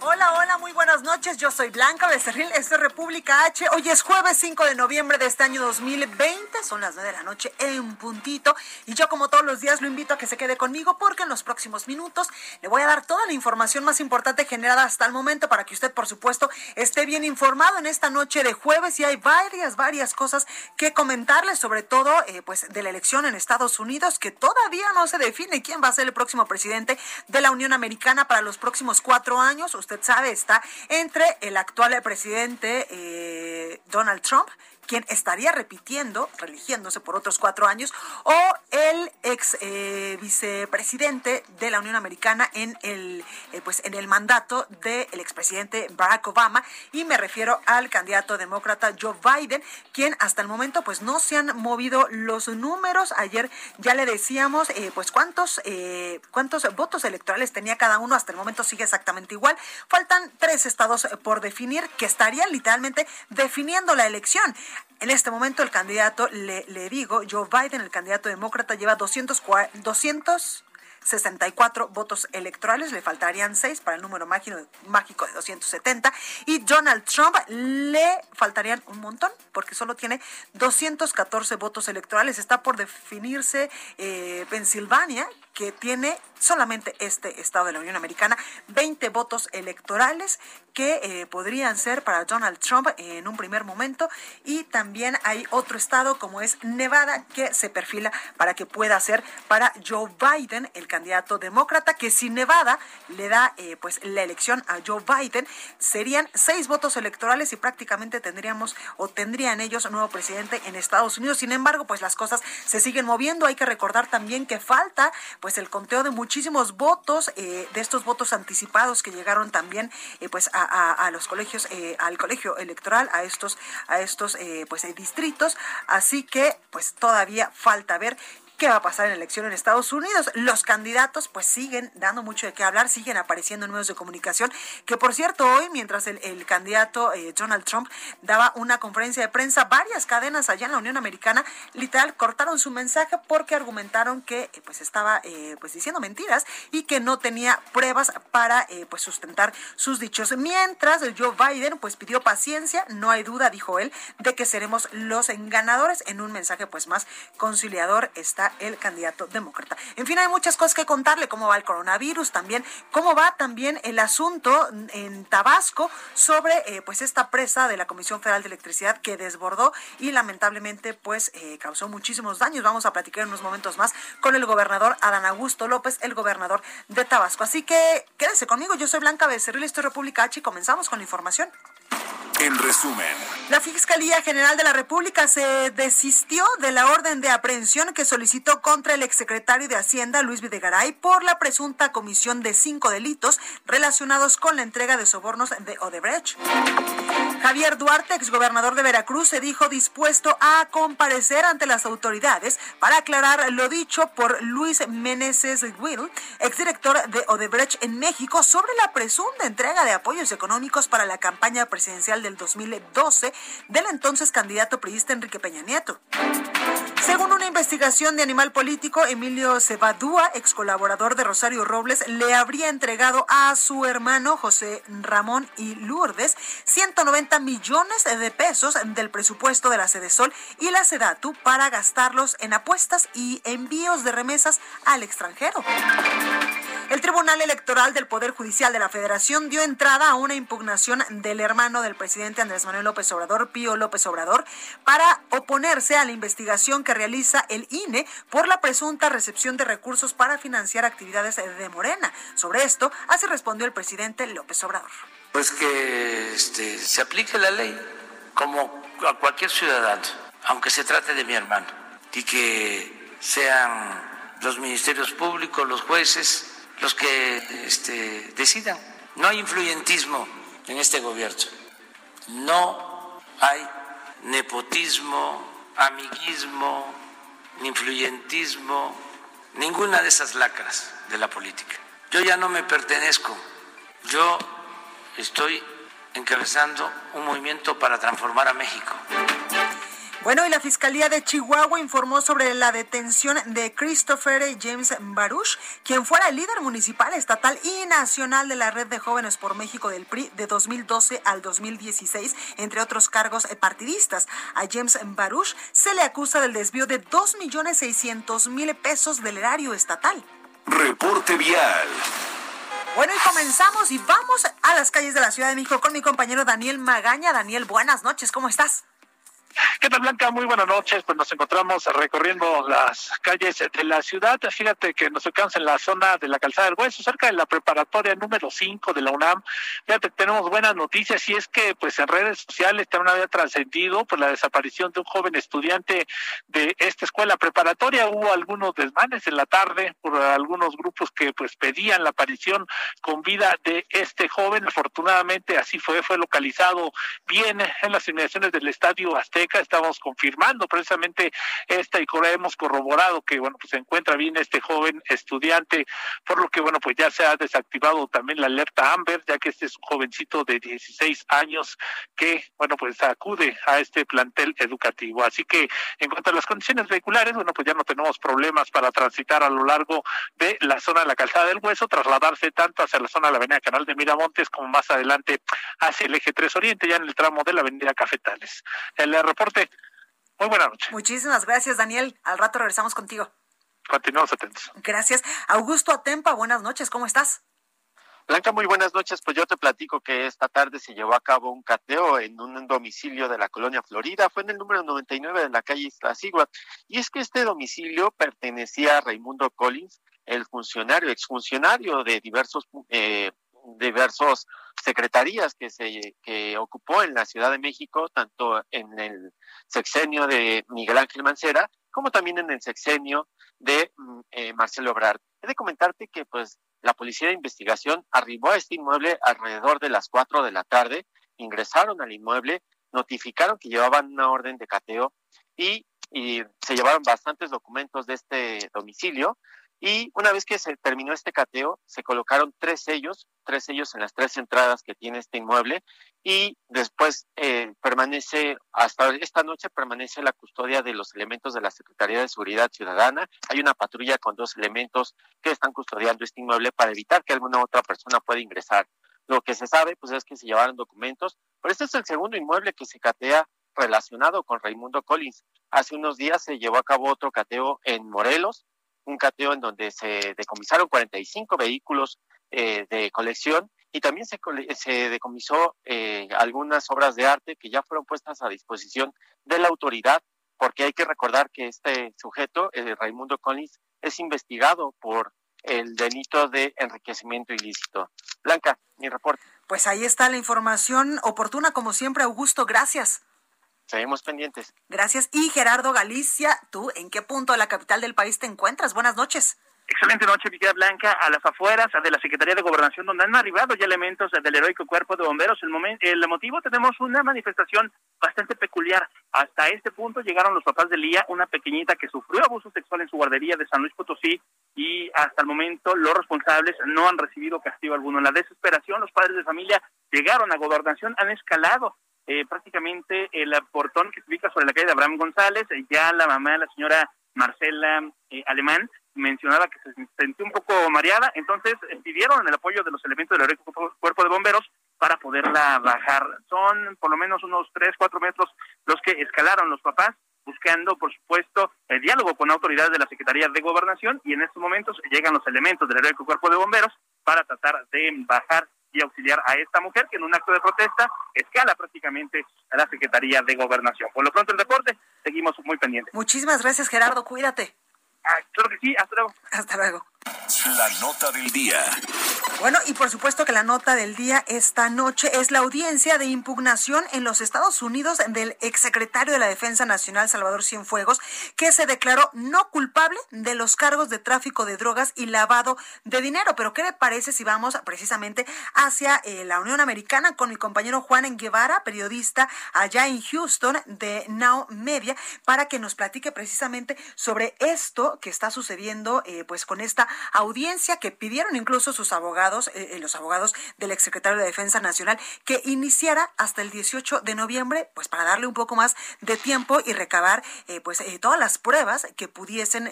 Hola, hola, muy buenas noches. Yo soy Blanca Becerril, esto es República H. Hoy es jueves 5 de noviembre de este año 2020. Son las 9 de la noche en puntito. Y yo, como todos los días, lo invito a que se quede conmigo porque en los próximos minutos le voy a dar toda la información más importante generada hasta el momento para que usted, por supuesto, esté bien informado en esta noche de jueves. Y hay varias, varias cosas que comentarle, sobre todo, eh, pues, de la elección en Estados Unidos, que todavía no se define quién va a ser el próximo presidente de la Unión Americana para los próximos cuatro años. Usted está entre el actual presidente eh, Donald Trump quien estaría repitiendo, religiéndose por otros cuatro años, o el ex eh, vicepresidente de la Unión Americana en el, eh, pues en el mandato del expresidente Barack Obama, y me refiero al candidato demócrata Joe Biden, quien hasta el momento pues no se han movido los números. Ayer ya le decíamos eh, pues cuántos, cuántos votos electorales tenía cada uno, hasta el momento sigue exactamente igual. Faltan tres estados por definir que estarían literalmente definiendo la elección. En este momento el candidato, le, digo, Joe Biden, el candidato demócrata, lleva 200, 200 64 votos electorales, le faltarían 6 para el número mágico de 270 y Donald Trump le faltarían un montón porque solo tiene 214 votos electorales. Está por definirse eh, Pensilvania, que tiene solamente este estado de la Unión Americana 20 votos electorales que eh, podrían ser para Donald Trump en un primer momento y también hay otro estado como es Nevada que se perfila para que pueda ser para Joe Biden, el candidato demócrata, que si Nevada le da eh, pues la elección a Joe Biden, serían seis votos electorales y prácticamente tendríamos o tendrían ellos un nuevo presidente en Estados Unidos. Sin embargo, pues las cosas se siguen moviendo. Hay que recordar también que falta pues el conteo de muchísimos votos, eh, de estos votos anticipados que llegaron también pues a, a, los colegios, eh, al colegio electoral, a estos, a estos eh, pues distritos. Así que pues todavía falta ver qué va a pasar en la elección en Estados Unidos. Los candidatos pues siguen dando mucho de qué hablar, siguen apareciendo en medios de comunicación, que por cierto hoy, mientras el, candidato eh, Donald Trump daba una conferencia de prensa, varias cadenas allá en la Unión Americana literal cortaron su mensaje porque argumentaron que eh, pues estaba eh, pues diciendo mentiras y que no tenía pruebas para pues sustentar sus dichos. Mientras Joe Biden pues pidió paciencia, no hay duda, dijo él, de que seremos los ganadores en un mensaje pues más conciliador está el candidato demócrata. En fin, hay muchas cosas que contarle, cómo va el coronavirus también, cómo va también el asunto en Tabasco sobre eh, pues esta presa de la Comisión Federal de Electricidad que desbordó y lamentablemente pues eh, causó muchísimos daños. Vamos a platicar en unos momentos más con el gobernador Adán Augusto López, el gobernador de Tabasco. Así que quédese conmigo, yo soy Blanca Becerril, esto es República H y comenzamos con la información. En resumen, la Fiscalía General de la República se desistió de la orden de aprehensión que solicitó contra el exsecretario de Hacienda, Luis Videgaray, por la presunta comisión de cinco delitos relacionados con la entrega de sobornos de Odebrecht. Javier Duarte, exgobernador de Veracruz, se dijo dispuesto a comparecer ante las autoridades para aclarar lo dicho por Luis Meneses Will, exdirector de Odebrecht en México, sobre la presunta entrega de apoyos económicos para la campaña presidencial de del 2012 del entonces candidato priista Enrique Peña Nieto. Según una investigación de Animal Político, Emilio Cebadúa, ex colaborador de Rosario Robles, le habría entregado a su hermano José Ramón y Lourdes 190 millones de pesos del presupuesto de la Sol y la Sedatu para gastarlos en apuestas y envíos de remesas al extranjero. El Tribunal Electoral del Poder Judicial de la Federación dio entrada a una impugnación del hermano del presidente Andrés Manuel López Obrador, Pío López Obrador, para oponerse a la investigación que realiza el INE por la presunta recepción de recursos para financiar actividades de Morena. Sobre esto, así respondió el presidente López Obrador. Pues que este, se aplique la ley como a cualquier ciudadano, aunque se trate de mi hermano, y que sean los ministerios públicos, los jueces, los que este, decidan. No hay influyentismo en este gobierno. No hay nepotismo, amiguismo, influyentismo, ninguna de esas lacras de la política. Yo ya no me pertenezco. Yo estoy encabezando un movimiento para transformar a México. Bueno, y la Fiscalía de Chihuahua informó sobre la detención de Christopher James Baruch, quien fuera el líder municipal, estatal y nacional de la Red de Jóvenes por México del PRI de 2012 al 2016, entre otros cargos partidistas. A James Baruch se le acusa del desvío de 2.600.000 pesos del erario estatal. Reporte vial. Bueno, y comenzamos y vamos a las calles de la Ciudad de México con mi compañero Daniel Magaña. Daniel, buenas noches, ¿cómo estás? ¿Qué tal, Blanca? Muy buenas noches. Pues nos encontramos recorriendo las calles de la ciudad. Fíjate que nos ubicamos en la zona de la Calzada del Hueso, cerca de la preparatoria número 5 de la UNAM. Fíjate, tenemos buenas noticias y es que pues en redes sociales también había trascendido pues la desaparición de un joven estudiante de esta escuela preparatoria. Hubo algunos desmanes en la tarde por algunos grupos que pues pedían la aparición con vida de este joven. Afortunadamente así fue, fue localizado bien en las inmediaciones del estadio Azteca estamos confirmando precisamente esta y hemos corroborado que bueno pues se encuentra bien este joven estudiante, por lo que bueno pues ya se ha desactivado también la alerta Amber, ya que este es un jovencito de 16 años que bueno pues acude a este plantel educativo. Así que en cuanto a las condiciones vehiculares, bueno pues ya no tenemos problemas para transitar a lo largo de la zona de la calzada del hueso, trasladarse tanto hacia la zona de la avenida Canal de Miramontes como más adelante hacia el eje 3 Oriente, ya en el tramo de la avenida Cafetales. El reporte. Muy buena noche. Muchísimas gracias, Daniel. Al rato regresamos contigo. Continuamos atentos. Gracias. Augusto Atempa, buenas noches. ¿Cómo estás? Blanca, muy buenas noches. Pues yo te platico que esta tarde se llevó a cabo un cateo en un domicilio de la colonia Florida. Fue en el número 99 de la calle Iztaccíhuatl. Y es que este domicilio pertenecía a Raimundo Collins, el funcionario, exfuncionario de diversos eh, diversos secretarías que se que ocupó en la Ciudad de México, tanto en el sexenio de Miguel Ángel Mancera como también en el sexenio de mm, eh, Marcelo Ebrard. He de comentarte que pues la policía de investigación arribó a este inmueble alrededor de las cuatro de la tarde, ingresaron al inmueble, notificaron que llevaban una orden de cateo y, y se llevaron bastantes documentos de este domicilio, y una vez que se terminó este cateo, se colocaron tres sellos, tres sellos en las tres entradas que tiene este inmueble y después eh, permanece, hasta esta noche permanece la custodia de los elementos de la Secretaría de Seguridad Ciudadana. Hay una patrulla con dos elementos que están custodiando este inmueble para evitar que alguna otra persona pueda ingresar. Lo que se sabe, pues, es que se llevaron documentos, pero este es el segundo inmueble que se catea relacionado con Raimundo Collins. Hace unos días se llevó a cabo otro cateo en Morelos, un cateo en donde se decomisaron 45 vehículos eh, de colección y también se, se decomisó eh, algunas obras de arte que ya fueron puestas a disposición de la autoridad, porque hay que recordar que este sujeto, el Raimundo Collins, es investigado por el delito de enriquecimiento ilícito. Blanca, mi reporte. Pues ahí está la información oportuna, como siempre, Augusto. Gracias. Seguimos pendientes. Gracias. Y Gerardo Galicia, ¿tú en qué punto de la capital del país te encuentras? Buenas noches. Excelente noche, Villa Blanca, a las afueras de la Secretaría de Gobernación, donde han arribado ya elementos del heroico cuerpo de bomberos. El, momento, el motivo, tenemos una manifestación bastante peculiar. Hasta este punto llegaron los papás de Lía, una pequeñita que sufrió abuso sexual en su guardería de San Luis Potosí, y hasta el momento los responsables no han recibido castigo alguno. En la desesperación, los padres de familia llegaron a Gobernación, han escalado eh, prácticamente el portón que se ubica sobre la calle de Abraham González, eh, ya la mamá, la señora Marcela eh, Alemán, mencionaba que se sintió un poco mareada, entonces pidieron el apoyo de los elementos del cuerpo de bomberos para poderla bajar. Son por lo menos unos tres, cuatro metros los que escalaron los papás, buscando, por supuesto, el diálogo con autoridades de la Secretaría de Gobernación y en estos momentos llegan los elementos del heroico cuerpo de bomberos para tratar de bajar auxiliar a esta mujer que en un acto de protesta escala prácticamente a la Secretaría de Gobernación. Por lo pronto el deporte, seguimos muy pendientes. Muchísimas gracias Gerardo, cuídate. Ah, claro que sí, hasta luego. Hasta luego. La nota del día. Bueno, y por supuesto que la nota del día esta noche es la audiencia de impugnación en los Estados Unidos del exsecretario de la Defensa Nacional, Salvador Cienfuegos, que se declaró no culpable de los cargos de tráfico de drogas y lavado de dinero. Pero, ¿qué le parece si vamos precisamente hacia eh, la Unión Americana con mi compañero Juan Guevara, periodista allá en Houston de Now Media, para que nos platique precisamente sobre esto que está sucediendo eh, pues con esta audiencia que pidieron incluso sus abogados, eh, eh, los abogados del exsecretario de Defensa Nacional, que iniciara hasta el 18 de noviembre, pues para darle un poco más de tiempo y recabar eh, pues todas las pruebas que pudiesen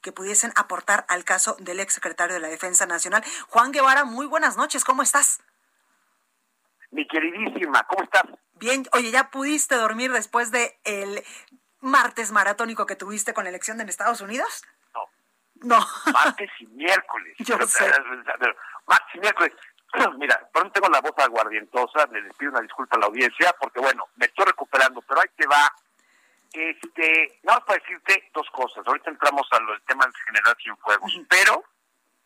que pudiesen aportar al caso del exsecretario de la Defensa Nacional. Juan Guevara, muy buenas noches, ¿cómo estás? Mi queridísima, ¿cómo estás? Bien, oye, ¿ya pudiste dormir después de el martes maratónico que tuviste con la elección en Estados Unidos? No. Martes y miércoles. Yo sé. y miércoles. Mira, pronto tengo la voz aguardientosa, le pido una disculpa a la audiencia, porque bueno, me estoy recuperando, pero ahí te va. Este, nada para decirte dos cosas. Ahorita entramos al tema de general sin fuegos, pero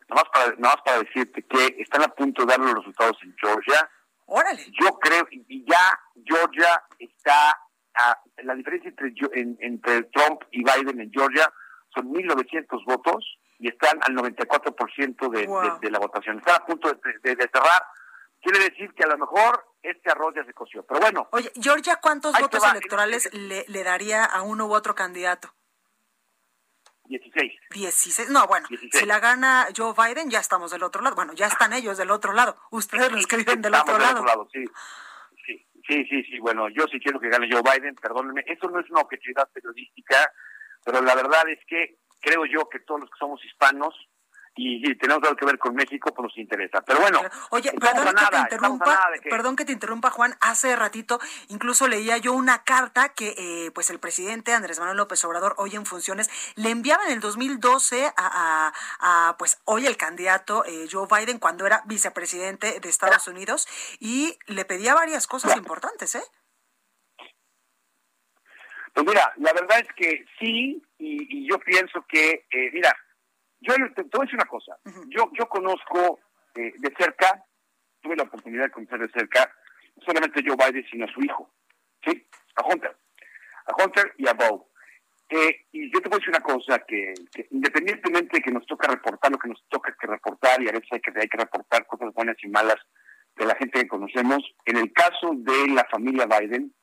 nada más, para, nada más para decirte que están a punto de dar los resultados en Georgia. Órale. Yo creo, y ya Georgia está, a, la diferencia entre, entre Trump y Biden en Georgia son 1.900 votos y están al 94% de, de, de la votación. Están a punto de, de, cerrar. Quiere decir que a lo mejor este arroz ya se coció. Pero bueno. Oye, Georgia, ¿cuántos votos electorales le, le, daría a uno u otro candidato? 16. 16. No, bueno, si la gana Joe Biden, ya estamos del otro lado. Bueno, ya están ellos del otro lado. Ustedes los que viven del otro del lado. Otro lado sí. sí. Sí, sí, sí. Bueno, yo sí quiero que gane Joe Biden, perdónenme. Eso no es una objetividad periodística pero la verdad es que creo yo que todos los que somos hispanos y, tenemos algo que ver con México, pues nos interesa. Pero bueno, oye, perdón que te interrumpa, perdón que te interrumpa, Juan. Hace ratito incluso leía yo una carta que eh, pues el presidente Andrés Manuel López Obrador, hoy en funciones, le enviaba en el 2012 a, a, pues hoy el candidato eh, Joe Biden cuando era vicepresidente de Estados Unidos y le pedía varias cosas importantes, ¿eh? Pues mira, la verdad es que sí, y, yo pienso que, eh, mira, yo te, voy a decir una cosa. Yo yo conozco eh, de cerca, tuve la oportunidad de conocer de cerca, no solamente Joe Biden, sino a su hijo, ¿sí? A Hunter. A Hunter y a Bo. Eh, y yo te voy a decir una cosa, que, independientemente de que nos toca reportar lo que nos toca que reportar, y a veces hay que, hay que reportar cosas buenas y malas de la gente que conocemos, en el caso de la familia Biden,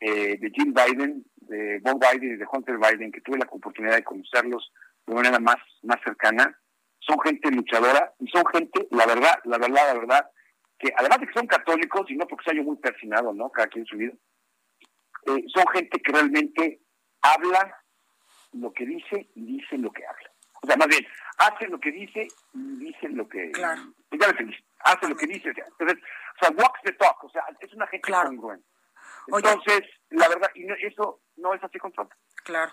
eh, de Jim Biden, de Bob Biden y de Hunter Biden, que tuve la oportunidad de conocerlos de manera más, más cercana, son gente luchadora y son gente, la verdad, la verdad, la verdad, que además de que son católicos, y no porque sea yo muy persinado, ¿no? Cada quien su vida, eh, son gente que realmente habla lo que dice y dice lo que habla. O sea, más bien, hace lo que dice y dice lo que... Claro. Ya me Hace lo que dice. O sea, entonces, o sea, walks the talk. O sea, es una gente claro. congruente. Entonces, la verdad, y eso no es así con Trump. Claro.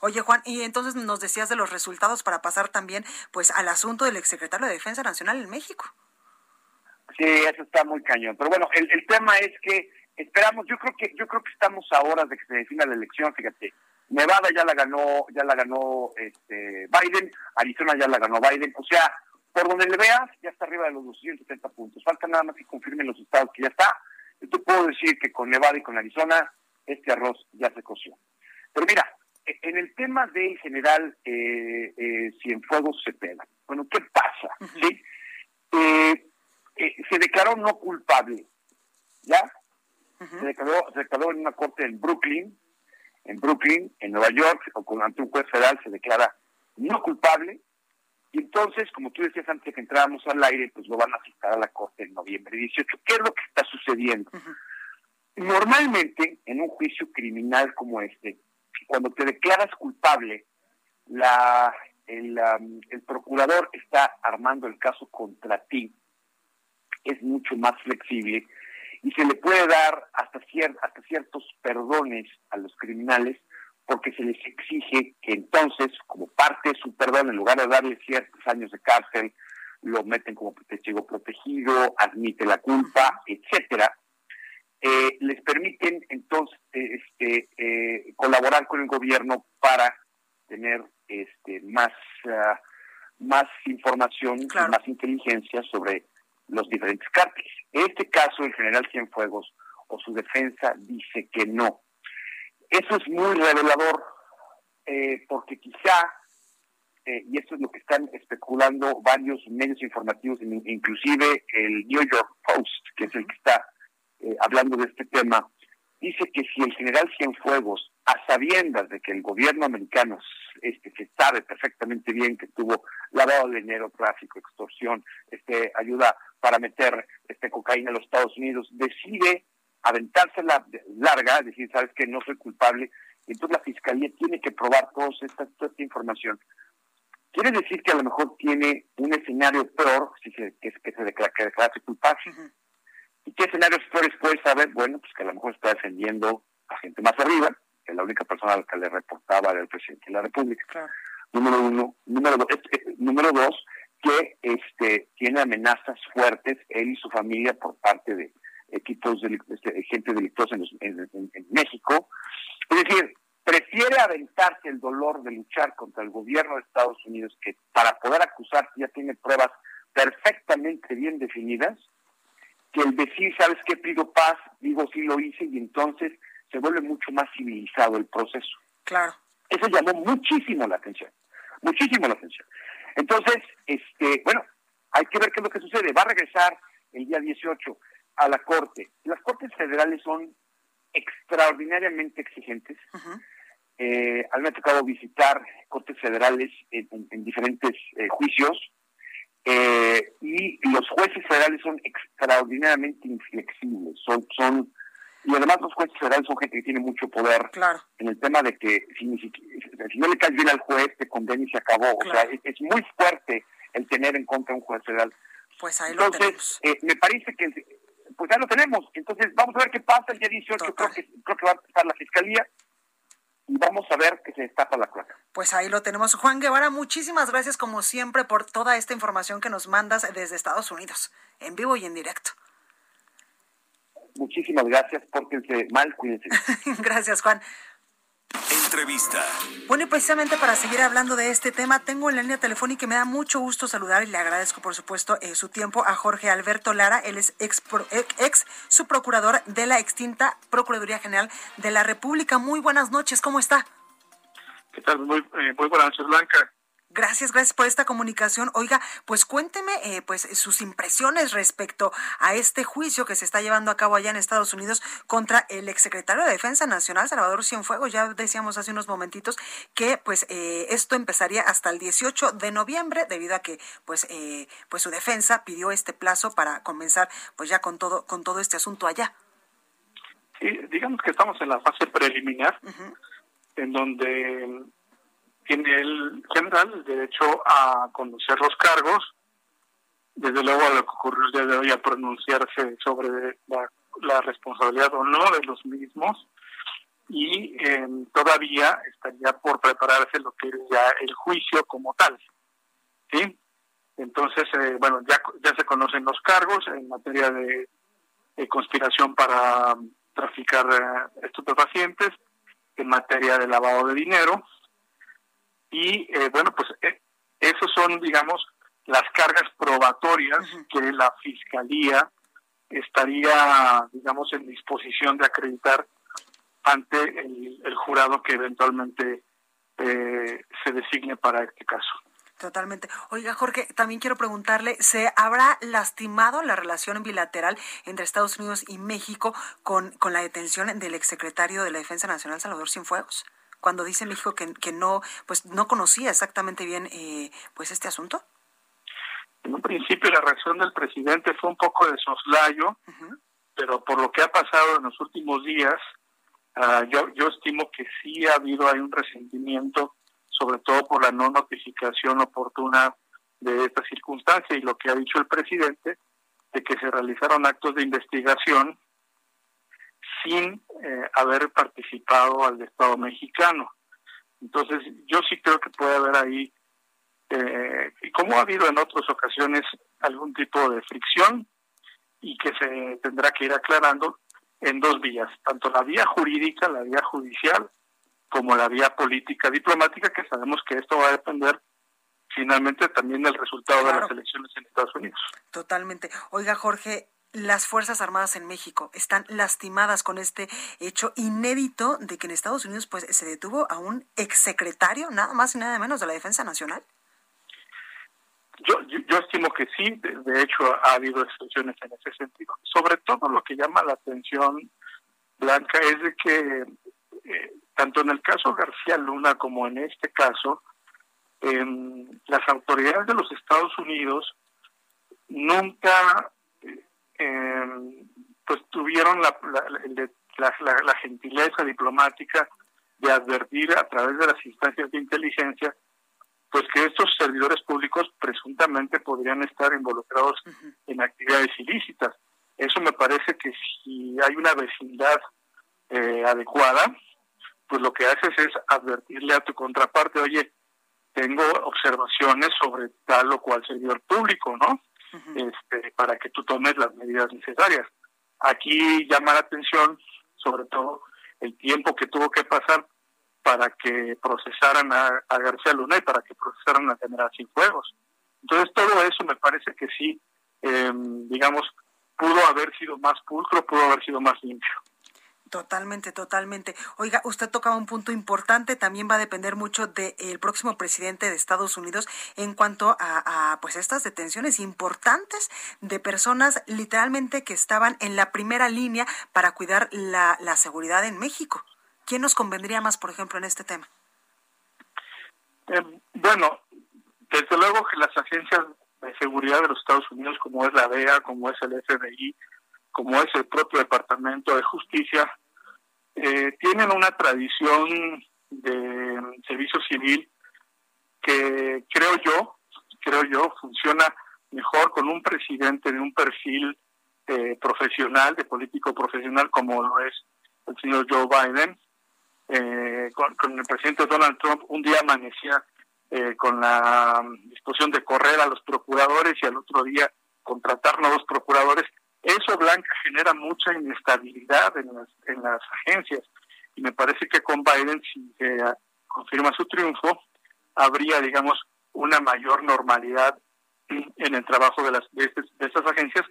Oye, Juan, y entonces nos decías de los resultados para pasar también pues al asunto del exsecretario de Defensa Nacional en México. Sí, eso está muy cañón. Pero bueno, el, el tema es que esperamos, yo creo que yo creo que estamos a horas de que se defina la elección, fíjate. Nevada ya la ganó, ya la ganó este Biden, Arizona ya la ganó Biden, o sea, por donde le veas, ya está arriba de los 270 puntos. Falta nada más que confirmen los estados que ya está. Yo te puedo decir que con Nevada y con Arizona este arroz ya se coció. Pero mira, e, en el tema del general eh, eh, Cienfuegos Cepeda, bueno, ¿qué pasa? ¿Sí? Eh, eh, se declaró no culpable, ¿ya? se, declaró, se declaró en una corte en Brooklyn, en Brooklyn, en Nueva York, o con ante un juez federal se declara no culpable, y entonces, como tú decías antes de que entráramos al aire, pues lo van a citar a la corte en noviembre 18. ¿Qué es lo que está sucediendo? Normalmente, en un juicio criminal como este, cuando te declaras culpable, la, el, el procurador está armando el caso contra ti, es mucho más flexible y se le puede dar hasta, hasta ciertos perdones a los criminales porque se les exige que entonces, como parte de su perdón, en lugar de darle ciertos años de cárcel, lo meten como testigo protegido, admite la culpa, etcétera, eh, les permiten entonces este, eh, colaborar con el gobierno para tener este, más, ah, más información, más inteligencia sobre los diferentes cárteles. En este caso, el general Cienfuegos o su defensa dice que no. Eso es muy revelador, eh, porque quizá, eh, y esto es lo que están especulando varios medios informativos, inclusive el New York Post, que es el que está eh, hablando de este tema, dice que si el general Cienfuegos, a sabiendas de que el gobierno americano, este, que sabe perfectamente bien que tuvo lavado de dinero, tráfico, extorsión, este, ayuda para meter este cocaína a los Estados Unidos, decide aventarse la larga, decir, sabes que no soy culpable, entonces la fiscalía tiene que probar toda esta, toda esta información. Quiere decir que a lo mejor tiene un escenario peor, si se, que, que se declara, que culpable. ¿Y qué escenarios peores puede saber? Bueno, pues que a lo mejor está defendiendo a gente más arriba, que la única persona a la que le reportaba era el presidente de la República. Número uno. Número dos, eh, número dos, que este tiene amenazas fuertes, él y su familia, por parte de equipos de este, gente delictuosa en, México. Es decir, prefiere aventarse el dolor de luchar contra el gobierno de Estados Unidos, que para poder acusar ya tiene pruebas perfectamente bien definidas, que el decir, ¿sabes qué? Pido paz, digo sí lo hice, y entonces se vuelve mucho más civilizado el proceso. Claro. Eso llamó muchísimo la atención, muchísimo la atención. Entonces, este, bueno, hay que ver qué es lo que sucede. Va a regresar el día 18 a la Corte. Las Cortes federales son extraordinariamente exigentes. Eh, a mí me ha tocado visitar Cortes federales en, diferentes eh, juicios eh, y los jueces federales son extraordinariamente inflexibles. Son, son y además los jueces federales son gente que tiene mucho poder en el tema de que si, no le caes bien al juez, te condena y se acabó. O sea, es, muy fuerte el tener en contra un juez federal. Pues ahí lo Entonces, eh, me parece que pues ya lo tenemos. Entonces, vamos a ver qué pasa el día 18. Creo que, creo que va a empezar la fiscalía y vamos a ver que se destapa la cloaca. Pues ahí lo tenemos. Juan Guevara, muchísimas gracias como siempre por toda esta información que nos mandas desde Estados Unidos, en vivo y en directo. Muchísimas gracias, pórtense mal, cuídense. gracias, Juan. Entrevista. Bueno, y precisamente para seguir hablando de este tema, tengo en la línea telefónica y me da mucho gusto saludar y le agradezco, por supuesto, eh, su tiempo a Jorge Alberto Lara. Él es ex, ex subprocurador de la extinta Procuraduría General de la República. Muy buenas noches, ¿cómo está? ¿Qué tal? Muy, eh, muy buenas noches, Blanca. Gracias, gracias por esta comunicación. Oiga, pues cuénteme eh, pues sus impresiones respecto a este juicio que se está llevando a cabo allá en Estados Unidos contra el exsecretario de Defensa Nacional, Salvador Cienfuegos. Ya decíamos hace unos momentitos que pues eh, esto empezaría hasta el 18 de noviembre debido a que pues eh, pues su defensa pidió este plazo para comenzar pues ya con todo con todo este asunto allá. Sí, digamos que estamos en la fase preliminar en donde tiene el general el derecho a conocer los cargos, desde luego a lo que ocurrió el día de hoy a pronunciarse sobre la, responsabilidad o no de los mismos y em, todavía estaría por prepararse lo que es ya el juicio como tal. ¿sí? Entonces, eh, bueno, ya, se conocen los cargos en materia de, conspiración para traficar eh, estupefacientes, en materia de lavado de dinero, y eh, bueno, pues eh, esos son, digamos, las cargas probatorias que la Fiscalía estaría, digamos, en disposición de acreditar ante el, jurado que eventualmente eh, se designe para este caso. Totalmente. Oiga, Jorge, también quiero preguntarle, ¿se habrá lastimado la relación bilateral entre Estados Unidos y México con, con la detención del exsecretario de la Defensa Nacional, Salvador Cienfuegos? Cuando dice México que, que no, pues no conocía exactamente bien eh, pues este asunto? En un principio la reacción del presidente fue un poco de soslayo, pero por lo que ha pasado en los últimos días, ah, yo, yo estimo que sí ha habido hay un resentimiento, sobre todo por la no notificación oportuna de esta circunstancia y lo que ha dicho el presidente de que se realizaron actos de investigación sin eh, haber participado al Estado mexicano. Entonces, yo sí creo que puede haber ahí, eh, y como ha habido en otras ocasiones, algún tipo de fricción y que se tendrá que ir aclarando en dos vías, tanto la vía jurídica, la vía judicial, como la vía política diplomática, que sabemos que esto va a depender finalmente también del resultado de las elecciones en Estados Unidos. Totalmente. Oiga, Jorge, las Fuerzas Armadas en México están lastimadas con este hecho inédito de que en Estados Unidos pues se detuvo a un exsecretario, nada más y nada menos, de la Defensa Nacional. Yo, yo, estimo que sí, de, hecho ha habido excepciones en ese sentido. Sobre todo lo que llama la atención, Blanca, es de que eh, tanto en el caso García Luna como en este caso, eh, las autoridades de los Estados Unidos nunca eh, pues tuvieron la, la, la, gentileza diplomática de advertir a través de las instancias de inteligencia pues que estos servidores públicos presuntamente podrían estar involucrados en actividades ilícitas. Eso me parece que si hay una vecindad eh, adecuada, pues lo que haces es advertirle a tu contraparte, oye, tengo observaciones sobre tal o cual servidor público, ¿no? Este, para que tú tomes las medidas necesarias. Aquí llama la atención, sobre todo, el tiempo que tuvo que pasar para que procesaran a, García Luna y para que procesaran a General Cienfuegos. Entonces, todo eso me parece que sí, em, digamos, pudo haber sido más pulcro, pudo haber sido más limpio. Totalmente, totalmente. Oiga, usted tocaba un punto importante, también va a depender mucho del próximo presidente de Estados Unidos en cuanto a, pues estas detenciones importantes de personas literalmente que estaban en la primera línea para cuidar la, la seguridad en México. ¿Quién nos convendría más, por ejemplo, en este tema? Eh, bueno, desde luego que las agencias de seguridad de los Estados Unidos, como es la DEA, como es el FBI, como es el propio Departamento de Justicia, eh, tienen una tradición de servicio civil que creo yo, creo yo, funciona mejor con un presidente de un perfil eh, profesional, de político profesional, como lo es el señor Joe Biden. Eh, con, el presidente Donald Trump un día amanecía con la disposición de correr a los procuradores y al otro día contratar nuevos procuradores eso, Blanca, genera mucha inestabilidad en las, en las agencias. Y me parece que con Biden, si se confirma su triunfo, habría, digamos, una mayor normalidad en el trabajo de, las, de, estas agencias,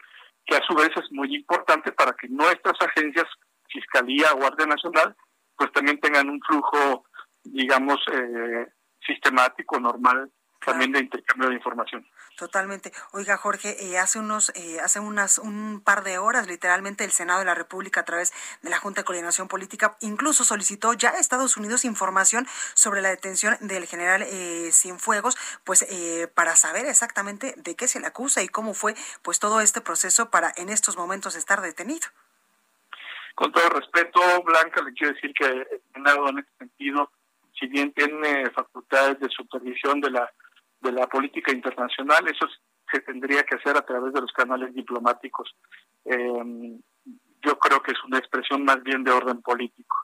que a su vez es muy importante para que nuestras agencias, Fiscalía, Guardia Nacional, pues también tengan un flujo, digamos, eh, sistemático, normal también de intercambio de información. Totalmente. Oiga, Jorge, eh, hace unos, eh, hace unas, un par de horas, literalmente, el Senado de la República, a través de la Junta de Coordinación Política, incluso solicitó ya a Estados Unidos información sobre la detención del general eh, Cienfuegos, pues eh, para saber exactamente de qué se le acusa y cómo fue, pues todo este proceso para en estos momentos estar detenido. Con todo respeto, Blanca, le quiero decir que el Senado en este sentido, si bien tiene facultades de supervisión de la de la política internacional, eso se tendría que hacer a través de los canales diplomáticos. Eh, yo creo que es una expresión más bien de orden político.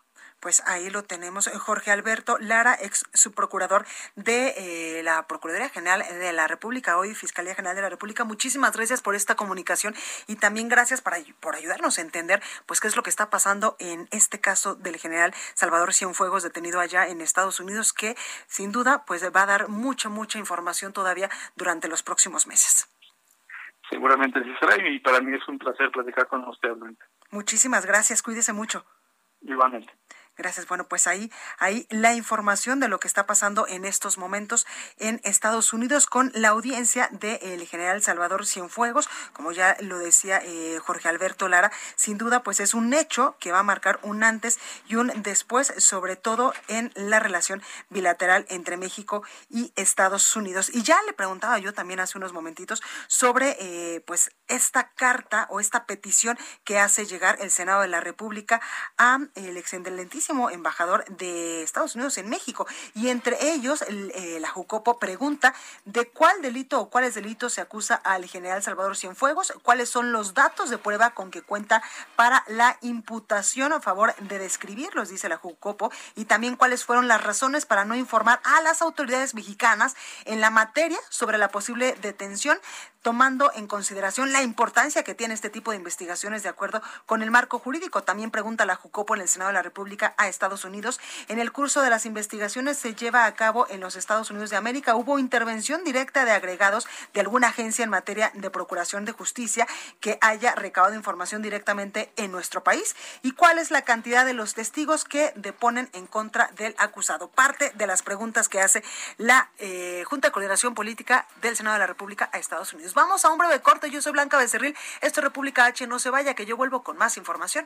Pues ahí lo tenemos, eh, Jorge Alberto Lara, ex subprocurador de eh, la Procuraduría General de la República, hoy Fiscalía General de la República. Muchísimas gracias por esta comunicación y también gracias para, por ayudarnos a entender pues qué es lo que está pasando en este caso del general Salvador Cienfuegos detenido allá en Estados Unidos, que sin duda pues va a dar mucha, mucha información todavía durante los próximos meses. Seguramente sí será y para mí es un placer platicar con usted, Muchísimas gracias, cuídese mucho. Igualmente. Gracias. Bueno, pues ahí, ahí la información de lo que está pasando en estos momentos en Estados Unidos con la audiencia del general Salvador Cienfuegos. Como ya lo decía eh, Jorge Alberto Lara, sin duda, pues es un hecho que va a marcar un antes y un después, sobre todo en la relación bilateral entre México y Estados Unidos. Y ya le preguntaba yo también hace unos momentitos sobre, eh, pues, esta carta o esta petición que hace llegar el Senado de la República a el excelentísimo excelentísimo embajador de Estados Unidos en México. Y entre ellos, eh, la Jucopo pregunta de cuál delito o cuáles delitos se acusa al general Salvador Cienfuegos, cuáles son los datos de prueba con que cuenta para la imputación a favor de describirlos, dice la Jucopo, y también cuáles fueron las razones para no informar a las autoridades mexicanas en la materia sobre la posible detención tomando en consideración la importancia que tiene este tipo de investigaciones de acuerdo con el marco jurídico. También pregunta la Jucopo en el Senado de la República a Estados Unidos. En el curso de las investigaciones se lleva a cabo en los Estados Unidos de América. Hubo intervención directa de agregados de alguna agencia en materia de procuración de justicia que haya recabado información directamente en nuestro país. ¿Y cuál es la cantidad de los testigos que deponen en contra del acusado? Parte de las preguntas que hace la eh, Junta de Coordinación Política del Senado de la República a Estados Unidos. Vamos a un breve corte. Yo soy Blanca Becerril. Esto es República H. No se vaya, que yo vuelvo con más información.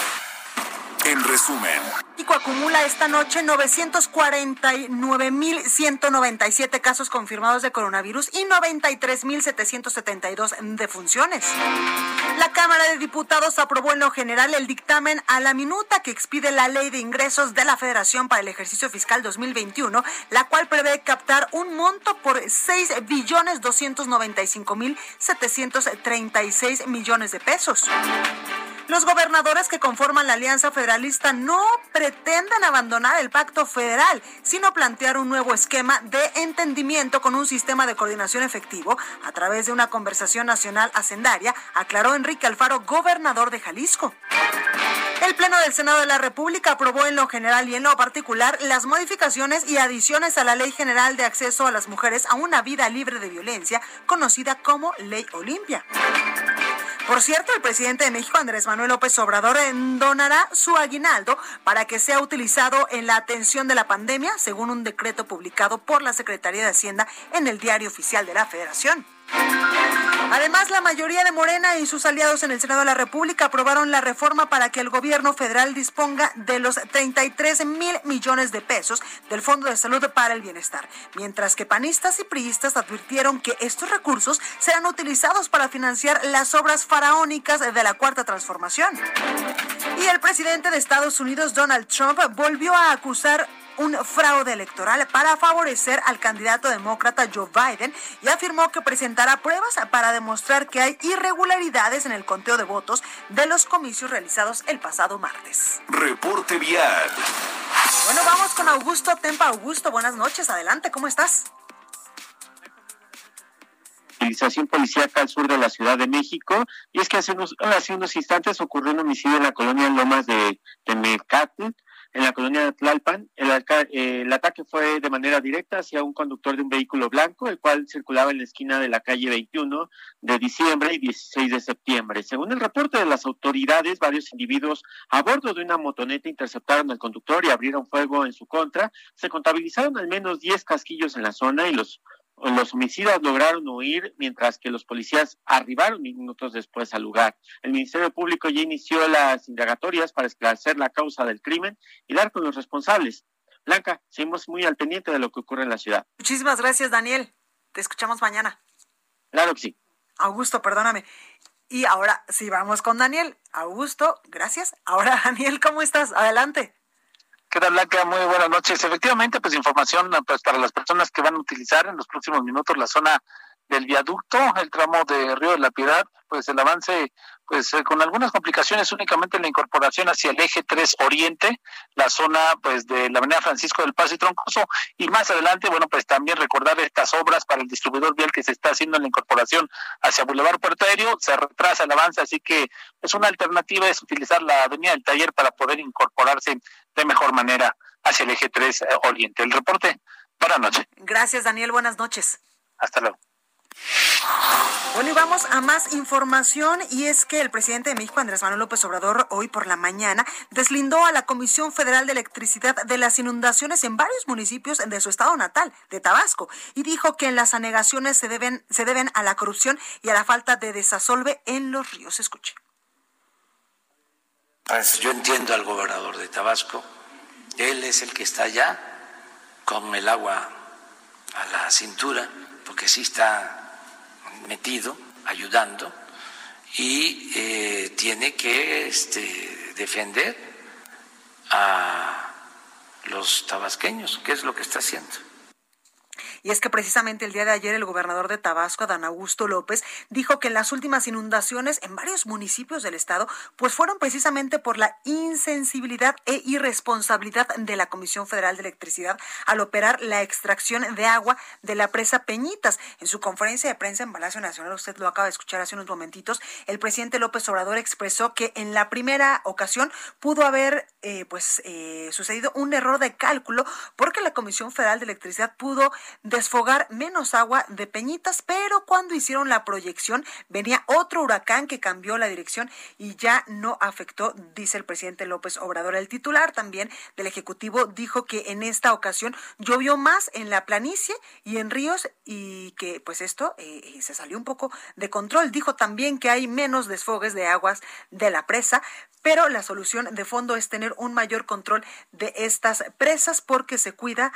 En resumen, México acumula esta noche 949.197 casos confirmados de coronavirus y 93.772 defunciones. La Cámara de Diputados aprobó en lo general el dictamen a la minuta que expide la Ley de Ingresos de la Federación para el ejercicio fiscal 2021, la cual prevé captar un monto por 6 billones 295 mil 736 millones de pesos. Los gobernadores que conforman la Alianza Federalista no pretenden abandonar el pacto federal, sino plantear un nuevo esquema de entendimiento con un sistema de coordinación efectivo a través de una conversación nacional hacendaria, aclaró Enrique Alfaro, gobernador de Jalisco. El Pleno del Senado de la República aprobó en lo general y en lo particular las modificaciones y adiciones a la Ley General de Acceso a las Mujeres a una Vida Libre de Violencia, conocida como Ley Olimpia. Por cierto, el presidente de México, Andrés Manuel López Obrador, donará su aguinaldo para que sea utilizado en la atención de la pandemia, según un decreto publicado por la Secretaría de Hacienda en el Diario Oficial de la Federación. Además, la mayoría de Morena y sus aliados en el Senado de la República aprobaron la reforma para que el gobierno federal disponga de los 33 mil millones de pesos del Fondo de Salud para el Bienestar, mientras que panistas y priistas advirtieron que estos recursos serán utilizados para financiar las obras faraónicas de la Cuarta Transformación. Y el presidente de Estados Unidos, Donald Trump, volvió a acusar un fraude electoral para favorecer al candidato demócrata Joe Biden y afirmó que presentará pruebas para demostrar que hay irregularidades en el conteo de votos de los comicios realizados el pasado martes. reporte vial. Bueno, vamos con Augusto Tempa. Augusto, buenas noches. Adelante, ¿cómo estás? Movilización policíaca al sur de la Ciudad de México. Y es que hace unos, hace unos instantes ocurrió un homicidio en la colonia Lomas de Temecatl, en la colonia de Tlalpan. El, eh, el ataque fue de manera directa hacia un conductor de un vehículo blanco, el cual circulaba en la esquina de la calle 21 de diciembre y 16 de septiembre. Según el reporte de las autoridades, varios individuos a bordo de una motoneta interceptaron al conductor y abrieron fuego en su contra. Se contabilizaron al menos 10 casquillos en la zona y los los homicidas lograron huir mientras que los policías arribaron minutos después al lugar. El Ministerio Público ya inició las indagatorias para esclarecer la causa del crimen y dar con los responsables. Blanca, seguimos muy al pendiente de lo que ocurre en la ciudad. Muchísimas gracias, Daniel. Te escuchamos mañana. Claro que sí. Augusto, perdóname. Y ahora sí, vamos con Daniel. Augusto, gracias. Ahora, Daniel, ¿cómo estás? Adelante. ¿Qué tal, Blanca? Muy buenas noches. Efectivamente, pues información pues para las personas que van a utilizar en los próximos minutos la zona del viaducto, el tramo de Río de la Piedad, pues el avance pues eh, con algunas complicaciones únicamente en la incorporación hacia el eje 3 Oriente, la zona pues de la Avenida Francisco del Paso y Troncoso y más adelante, bueno, pues también recordar estas obras para el distribuidor vial que se está haciendo en la incorporación hacia Boulevard Puerto Aéreo, se retrasa el avance, así que pues una alternativa es utilizar la Avenida del Taller para poder incorporarse de mejor manera hacia el eje 3 eh, Oriente. El reporte, buenas noches. Gracias, Daniel, buenas noches. Hasta luego. Bueno, y vamos a más información y es que el presidente de México, Andrés Manuel López Obrador, hoy por la mañana deslindó a la Comisión Federal de Electricidad de las inundaciones en varios municipios de su estado natal, de Tabasco, y dijo que las anegaciones se deben, se deben a la corrupción y a la falta de desasolve en los ríos. Escuche. Pues yo entiendo al gobernador de Tabasco, él es el que está allá con el agua a la cintura, porque sí está metido, ayudando, y eh, tiene que este, defender a los tabasqueños, que es lo que está haciendo. Y es que precisamente el día de ayer el gobernador de Tabasco, Adán Augusto López, dijo que las últimas inundaciones en varios municipios del estado pues fueron precisamente por la insensibilidad e irresponsabilidad de la Comisión Federal de Electricidad al operar la extracción de agua de la presa Peñitas. En su conferencia de prensa en Palacio Nacional, usted lo acaba de escuchar hace unos momentitos, el presidente López Obrador expresó que en la primera ocasión pudo haber eh, pues eh, sucedido un error de cálculo porque la Comisión Federal de Electricidad pudo desfogar menos agua de Peñitas, pero cuando hicieron la proyección venía otro huracán que cambió la dirección y ya no afectó, dice el presidente López Obrador. El titular también del Ejecutivo dijo que en esta ocasión llovió más en la planicie y en ríos y que pues esto eh, se salió un poco de control. Dijo también que hay menos desfogues de aguas de la presa, pero la solución de fondo es tener un mayor control de estas presas porque se cuida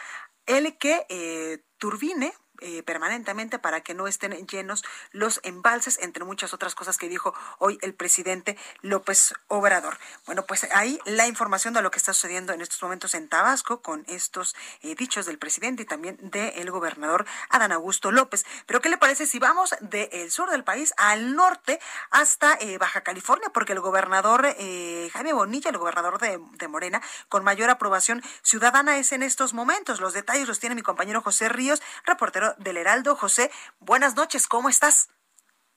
el que eh, turbine eh, permanentemente para que no estén llenos los embalses, entre muchas otras cosas que dijo hoy el presidente López Obrador. Bueno, pues ahí la información de lo que está sucediendo en estos momentos en Tabasco con estos eh, dichos del presidente y también del gobernador Adán Augusto López. Pero ¿qué le parece si vamos del sur del país al norte hasta eh, Baja California? Porque el gobernador Jaime Bonilla, el gobernador de, de Morena, con mayor aprobación ciudadana es en estos momentos. Los detalles los tiene mi compañero José Ríos, reportero del Heraldo. José, buenas noches, ¿cómo estás?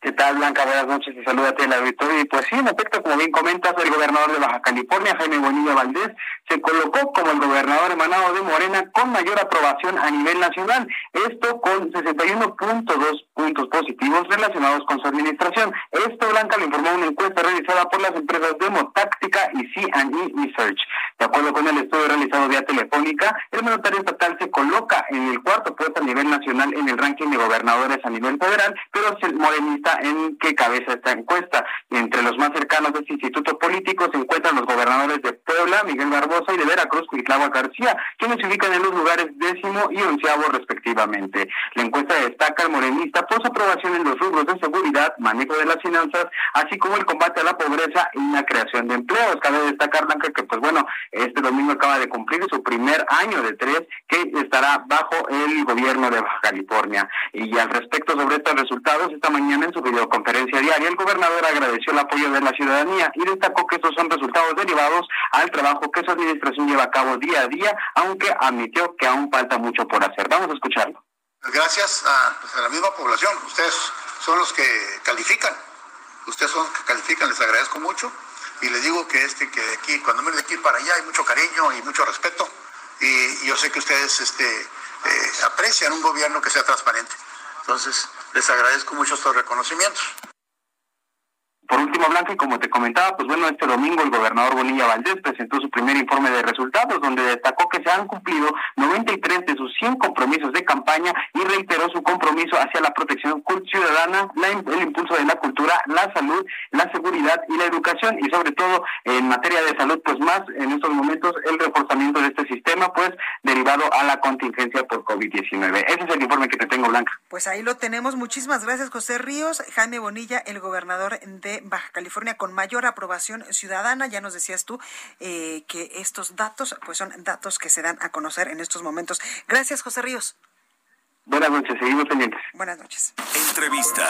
¿Qué tal, Blanca? Buenas noches y salúdate la auditorio. Y pues sí, en efecto, como bien comentas, el gobernador de Baja California, Jaime Bonilla Valdés, se colocó como el gobernador emanado de Morena con mayor aprobación a nivel nacional. Esto con 61.2 puntos positivos relacionados con su administración. Esto, Blanca, lo informó una encuesta realizada por las empresas Demotáctica y C&E Research. De acuerdo con el estudio realizado vía telefónica, el mandatario estatal se coloca en el cuarto puesto a nivel nacional en el ranking de gobernadores a nivel federal, pero el morenista en qué cabeza esta encuesta. Entre los más cercanos de este instituto político se encuentran los gobernadores de Puebla, Miguel Barbosa, y de Veracruz, Cuitlagua García, quienes se ubican en los lugares décimo y onceavo respectivamente. La encuesta destaca al morenista por su aprobación en los rubros de seguridad, manejo de las finanzas, así como el combate a la pobreza y la creación de empleos. Cabe destacar, Blanca, que pues bueno, este domingo acaba de cumplir su primer año de tres que estará bajo el gobierno de Baja California. Y al respecto sobre estos resultados, esta mañana en su videoconferencia diaria, el gobernador agradeció el apoyo de la ciudadanía y destacó que estos son resultados derivados al trabajo que su administración lleva a cabo día a día, aunque admitió que aún falta mucho por hacer. Vamos a escucharlo. Gracias pues, a, la misma población, ustedes son los que califican, ustedes son los que califican, les agradezco mucho y les digo que este que de aquí, cuando me de aquí para allá hay mucho cariño y mucho respeto y, yo sé que ustedes este, eh, aprecian un gobierno que sea transparente. Entonces, les agradezco mucho estos reconocimientos. Por último, Blanca, y como te comentaba, pues bueno, este domingo el gobernador Bonilla Valdés presentó su primer informe de resultados, donde destacó que se han cumplido 93 de sus 100 compromisos de campaña y reiteró su compromiso hacia la protección ciudadana, el impulso de la cultura, la salud, la seguridad y la educación, y sobre todo en materia de salud, pues más en estos momentos el reforzamiento de este sistema, pues derivado a la contingencia por COVID-19. Ese es el informe que te tengo, Blanca. Pues ahí lo tenemos. Muchísimas gracias, José Ríos. Jaime Bonilla, el gobernador de Baja California con mayor aprobación ciudadana. Ya nos decías tú eh, que estos datos pues son datos que se dan a conocer en estos momentos. Gracias, José Ríos. Buenas noches, seguimos pendientes. Buenas noches. Entrevista.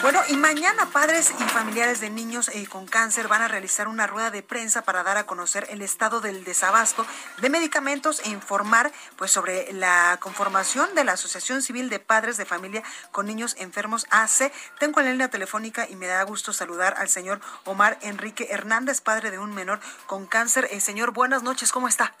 Bueno, y mañana padres y familiares de niños eh, con cáncer van a realizar una rueda de prensa para dar a conocer el estado del desabasto de medicamentos e informar pues sobre la conformación de la Asociación Civil de Padres de Familia con Niños Enfermos AC. Tengo en la línea telefónica y me da gusto saludar al señor Omar Enrique Hernández, padre de un menor con cáncer. Eh, señor, buenas noches, ¿cómo está?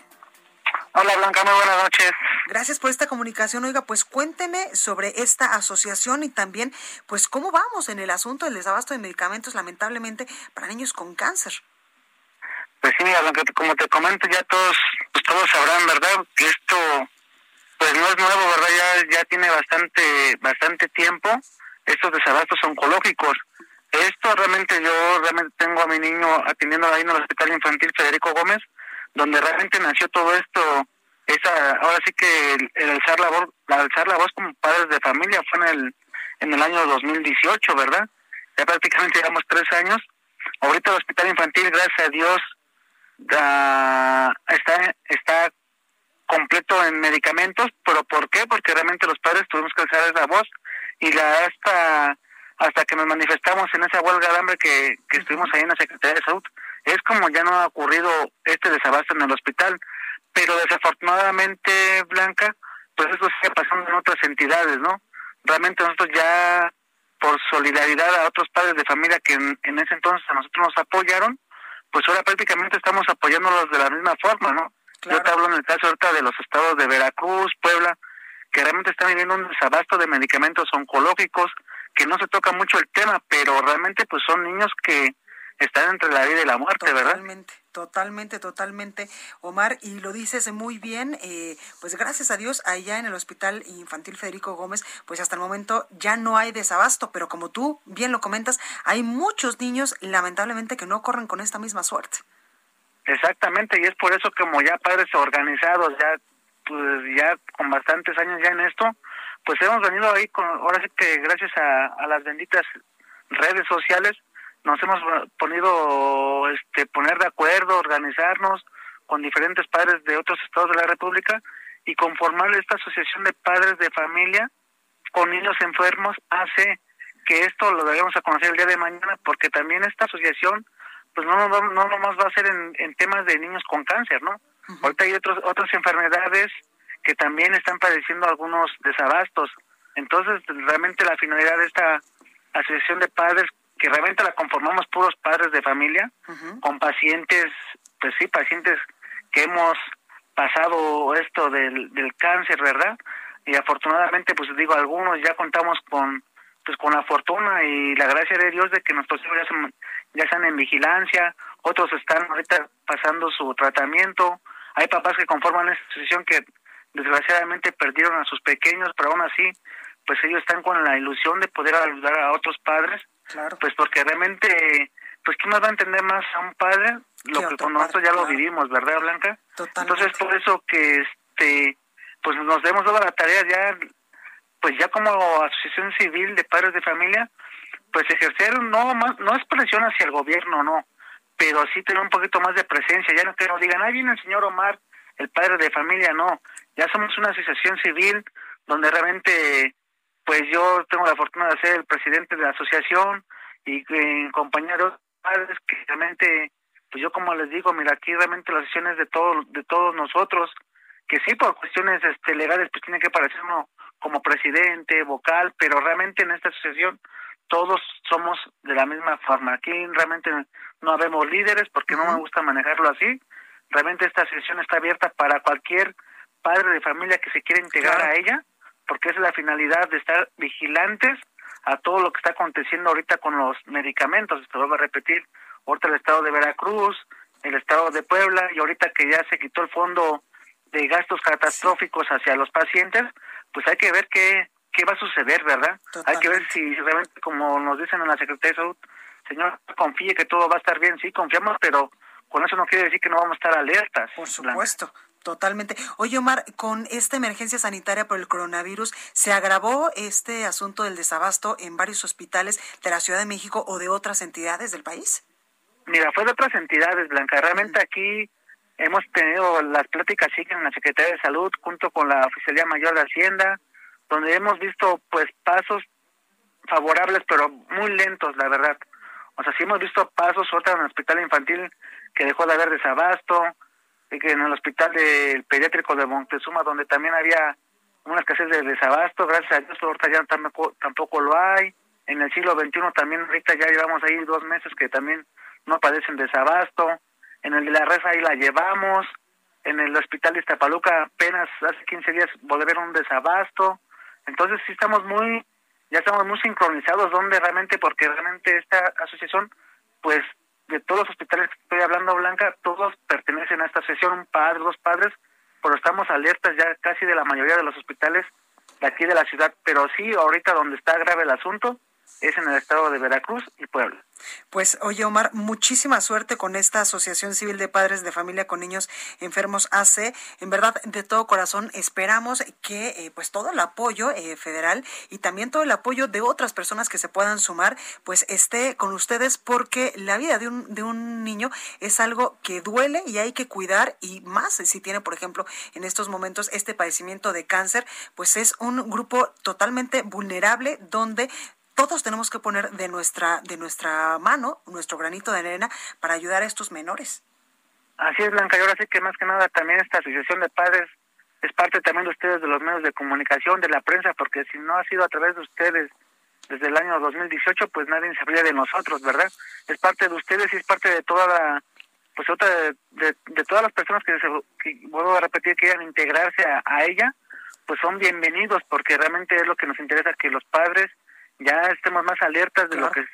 Hola Blanca, muy buenas noches. Gracias por esta comunicación. Oiga, pues cuénteme sobre esta asociación y también, pues, cómo vamos en el asunto del desabasto de medicamentos, lamentablemente, para niños con cáncer. Pues sí, mira, Blanca, como te comento, ya todos, pues todos sabrán, ¿verdad? Que esto, pues no es nuevo, ¿verdad? Ya, ya tiene bastante, bastante tiempo estos desabastos oncológicos. Esto realmente yo realmente tengo a mi niño atendiendo ahí en el Hospital Infantil Federico Gómez, donde realmente nació todo esto, esa, ahora sí que el, alzar la voz, alzar la voz como padres de familia fue en el, en el año 2018, ¿verdad? Ya prácticamente llevamos tres años. Ahorita el hospital infantil, gracias a Dios, está, está completo en medicamentos, pero ¿por qué? Porque realmente los padres tuvimos que alzar esa voz y la hasta hasta que nos manifestamos en esa huelga de hambre que, que estuvimos ahí en la Secretaría de Salud, es como ya no ha ocurrido este desabasto en el hospital, pero desafortunadamente, Blanca, pues eso sigue pasando en otras entidades, ¿no? Realmente nosotros ya, por solidaridad a otros padres de familia que en, ese entonces a nosotros nos apoyaron, pues ahora prácticamente estamos apoyándolos de la misma forma, ¿no? Yo te hablo en el caso ahorita de los estados de Veracruz, Puebla, que realmente están viviendo un desabasto de medicamentos oncológicos, que no se toca mucho el tema, pero realmente pues son niños que están entre la vida y la muerte, totalmente, ¿verdad? Totalmente, totalmente, Omar, y lo dices muy bien, eh, pues gracias a Dios, allá en el Hospital Infantil Federico Gómez, pues hasta el momento ya no hay desabasto, pero como tú bien lo comentas, hay muchos niños, lamentablemente, que no corren con esta misma suerte. Exactamente, y es por eso como ya padres organizados, ya pues ya con bastantes años ya en esto, pues hemos venido ahí con, ahora sí que gracias a, a las benditas redes sociales, nos hemos ponido este poner de acuerdo, organizarnos con diferentes padres de otros estados de la República y conformar esta asociación de padres de familia con niños enfermos hace que esto lo debemos a conocer el día de mañana porque también esta asociación pues no no no nomás va a ser en, en temas de niños con cáncer, ¿no? Ahorita hay otros otras enfermedades que también están padeciendo algunos desabastos. Entonces, realmente la finalidad de esta asociación de padres que realmente la conformamos puros padres de familia, con pacientes, pues sí, pacientes que hemos pasado esto del, del cáncer, ¿verdad? Y afortunadamente, pues digo, algunos ya contamos con pues con la fortuna y la gracia de Dios de que nuestros hijos ya, ya están en vigilancia, otros están ahorita pasando su tratamiento, hay papás que conforman esta asociación que desgraciadamente perdieron a sus pequeños, pero aún así, pues ellos están con la ilusión de poder ayudar a otros padres pues porque realmente, pues ¿quién nos va a entender más a un padre? Lo que con nosotros ya lo vivimos, ¿verdad, Blanca? Entonces, por eso que, este, pues nos demos toda la tarea ya, pues ya como asociación civil de padres de familia, pues ejercer no más, no es presión hacia el gobierno, no, pero sí tener un poquito más de presencia, ya no que nos digan, ahí viene el señor Omar, el padre de familia, no, ya somos una asociación civil donde realmente pues yo tengo la fortuna de ser el presidente de la asociación y en compañía de otros padres que realmente, pues yo como les digo, mira, aquí realmente la asociación es de, todo, de todos nosotros, que sí por cuestiones este, legales pues tiene que parecer uno como presidente, vocal, pero realmente en esta asociación todos somos de la misma forma. Aquí realmente no habemos líderes porque no me gusta manejarlo así. Realmente esta asociación está abierta para cualquier padre de familia que se quiera integrar a ella porque es la finalidad de estar vigilantes a todo lo que está aconteciendo ahorita con los medicamentos. Esto vuelvo a repetir, ahorita el estado de Veracruz, el estado de Puebla y ahorita que ya se quitó el fondo de gastos catastróficos hacia los pacientes, pues hay que ver qué, qué va a suceder, ¿verdad? Hay que ver si realmente, como nos dicen en la Secretaría de Salud, señor, confíe que todo va a estar bien, sí, confiamos, pero con eso no quiere decir que no vamos a estar alertas. Por supuesto. Totalmente. Oye, Omar, con esta emergencia sanitaria por el coronavirus, ¿se agravó este asunto del desabasto en varios hospitales de la Ciudad de México o de otras entidades del país? Mira, fue de otras entidades, Blanca. Realmente aquí hemos tenido las pláticas siguen en la Secretaría de Salud junto con la Oficialía Mayor de Hacienda, donde hemos visto pues pasos favorables, pero muy lentos, la verdad. O sea, sí hemos visto pasos, otra en el hospital infantil que dejó de haber desabasto, en el hospital del pediátrico de Montezuma, donde también había una escasez de desabasto, gracias a Dios ahorita ya tampoco, tampoco lo hay. En el siglo XXI también ahorita ya llevamos ahí dos meses que también no padecen desabasto. En el de la Reza ahí la llevamos. En el hospital de Iztapaluca apenas hace 15 días volvieron un desabasto. Entonces sí estamos muy, ya estamos muy sincronizados donde realmente, porque realmente esta asociación, pues de todos los hospitales que estoy hablando, Blanca, todos pertenecen a esta asociación, un padre, dos padres, pero estamos alertas ya casi de la mayoría de los hospitales de aquí de la ciudad, pero sí, ahorita donde está grave el asunto es en el estado de Veracruz y Puebla. Pues oye Omar, muchísima suerte con esta Asociación Civil de Padres de Familia con Niños Enfermos AC. En verdad, de todo corazón, esperamos que eh, pues todo el apoyo eh, federal y también todo el apoyo de otras personas que se puedan sumar, pues esté con ustedes porque la vida de un, de un niño es algo que duele y hay que cuidar y más si tiene, por ejemplo, en estos momentos este padecimiento de cáncer, pues es un grupo totalmente vulnerable donde todos tenemos que poner de nuestra, de nuestra mano, nuestro granito de arena para ayudar a estos menores. Así es, Blanca, y ahora sí que más que nada también esta asociación de padres es parte también de ustedes, de los medios de comunicación, de la prensa, porque si no ha sido a través de ustedes desde el año 2018, pues nadie sabría de nosotros, ¿verdad? Es parte de ustedes y es parte de toda la, pues otra, de, de, todas las personas que, que, vuelvo a repetir, quieran integrarse a, a ella, pues son bienvenidos, porque realmente es lo que nos interesa, que los padres ya estemos más alertas de lo que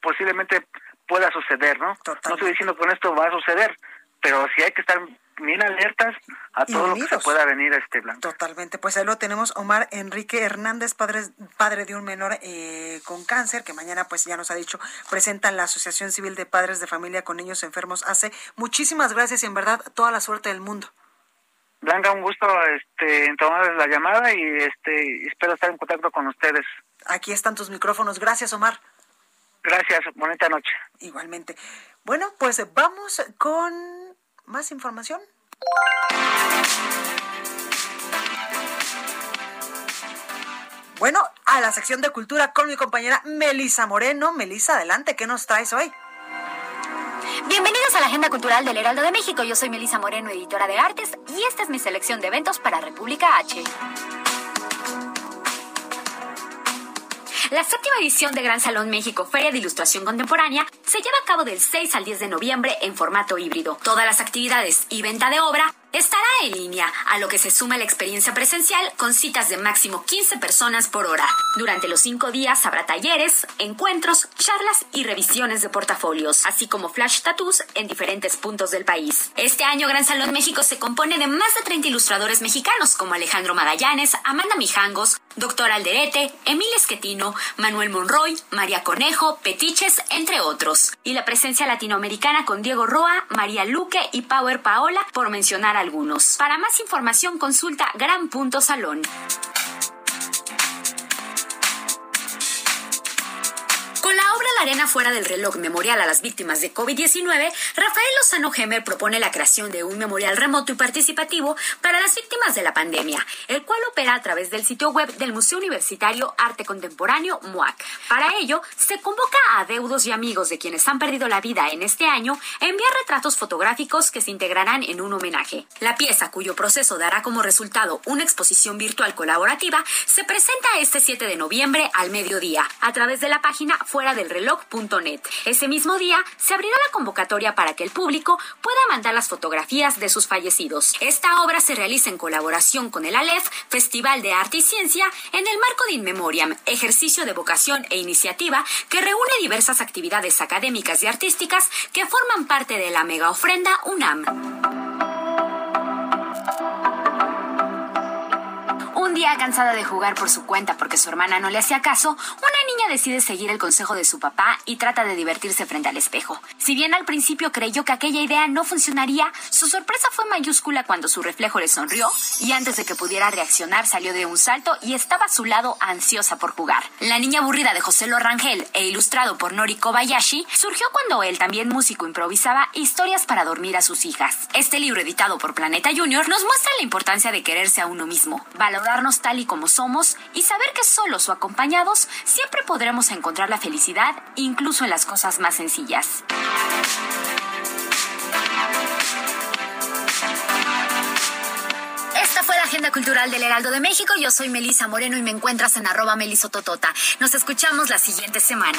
posiblemente pueda suceder, ¿no? No estoy diciendo que con esto va a suceder, pero sí hay que estar bien alertas a todo lo que se pueda venir a este blanco. Totalmente, pues ahí lo tenemos Omar Enrique Hernández, padre, padre de un menor eh, con cáncer, que mañana pues ya nos ha dicho, presentan la Asociación Civil de Padres de Familia con Niños Enfermos hace. Muchísimas gracias y en verdad toda la suerte del mundo. Blanca, un gusto este, en tomar la llamada y este, espero estar en contacto con ustedes. Aquí están tus micrófonos. Gracias, Omar. Gracias, bonita noche. Igualmente. Bueno, pues vamos con más información. Bueno, a la sección de cultura con mi compañera Melisa Moreno. Melisa, adelante, ¿qué nos traes hoy? Bienvenidos a la Agenda Cultural del Heraldo de México. Yo soy Melisa Moreno, editora de artes, y esta es mi selección de eventos para República H. La séptima edición de Gran Salón México Feria de Ilustración Contemporánea se lleva a cabo del 6 al 10 de noviembre en formato híbrido. Todas las actividades y venta de obra estará en línea, a lo que se suma la experiencia presencial con citas de máximo 15 personas por hora. Durante los cinco días habrá talleres, encuentros, charlas y revisiones de portafolios, así como flash tattoos en diferentes puntos del país. Este año Gran Salón México se compone de más de 30 ilustradores mexicanos como Alejandro Magallanes, Amanda Mijangos, Doctor Alderete, Emil Esquetino, Manuel Monroy, María Conejo, Petiches, entre otros. Y la presencia latinoamericana con Diego Roa, María Luque y Power Paola, por mencionar Para más información consulta Gran Con la obra La arena fuera del reloj memorial a las víctimas de COVID-19, Rafael Lozano Gemer propone la creación de un memorial remoto y participativo para las víctimas de la pandemia, el cual opera a través del sitio web del Museo Universitario Arte Contemporáneo MUAC. Para ello, se convoca a deudos y amigos de quienes han perdido la vida en este año a enviar retratos fotográficos que se integrarán en un homenaje. La pieza, cuyo proceso dará como resultado una exposición virtual colaborativa, se presenta este 7 de noviembre al mediodía a través de la página fuera del reloj.net. Ese mismo día se abrirá la convocatoria para que el público pueda mandar las fotografías de sus fallecidos. Esta obra se realiza en colaboración con el ALEF, Festival de Arte y Ciencia, en el marco de In Memoriam, ejercicio de vocación e iniciativa que reúne diversas actividades académicas y artísticas que forman parte de la mega ofrenda UNAM. Un día cansada de jugar por su cuenta porque su hermana no le hacía caso, una niña decide seguir el consejo de su papá y trata de divertirse frente al espejo. Si bien al principio creyó que aquella idea no funcionaría, su sorpresa fue mayúscula cuando su reflejo le sonrió y antes de que pudiera reaccionar salió de un salto y estaba a su lado ansiosa por jugar. La niña aburrida de José Lorangel e ilustrado por Nori Kobayashi surgió cuando él, también músico, improvisaba historias para dormir a sus hijas. Este libro editado por Planeta Junior nos muestra la importancia de quererse a uno mismo, valorarnos aceptarnos tal y como somos y saber que solos o acompañados siempre podremos encontrar la felicidad incluso en las cosas más sencillas. Esta fue la agenda cultural del Heraldo de México. Yo soy Melisa Moreno y me encuentras en arroba melisototota. Nos escuchamos la siguiente semana.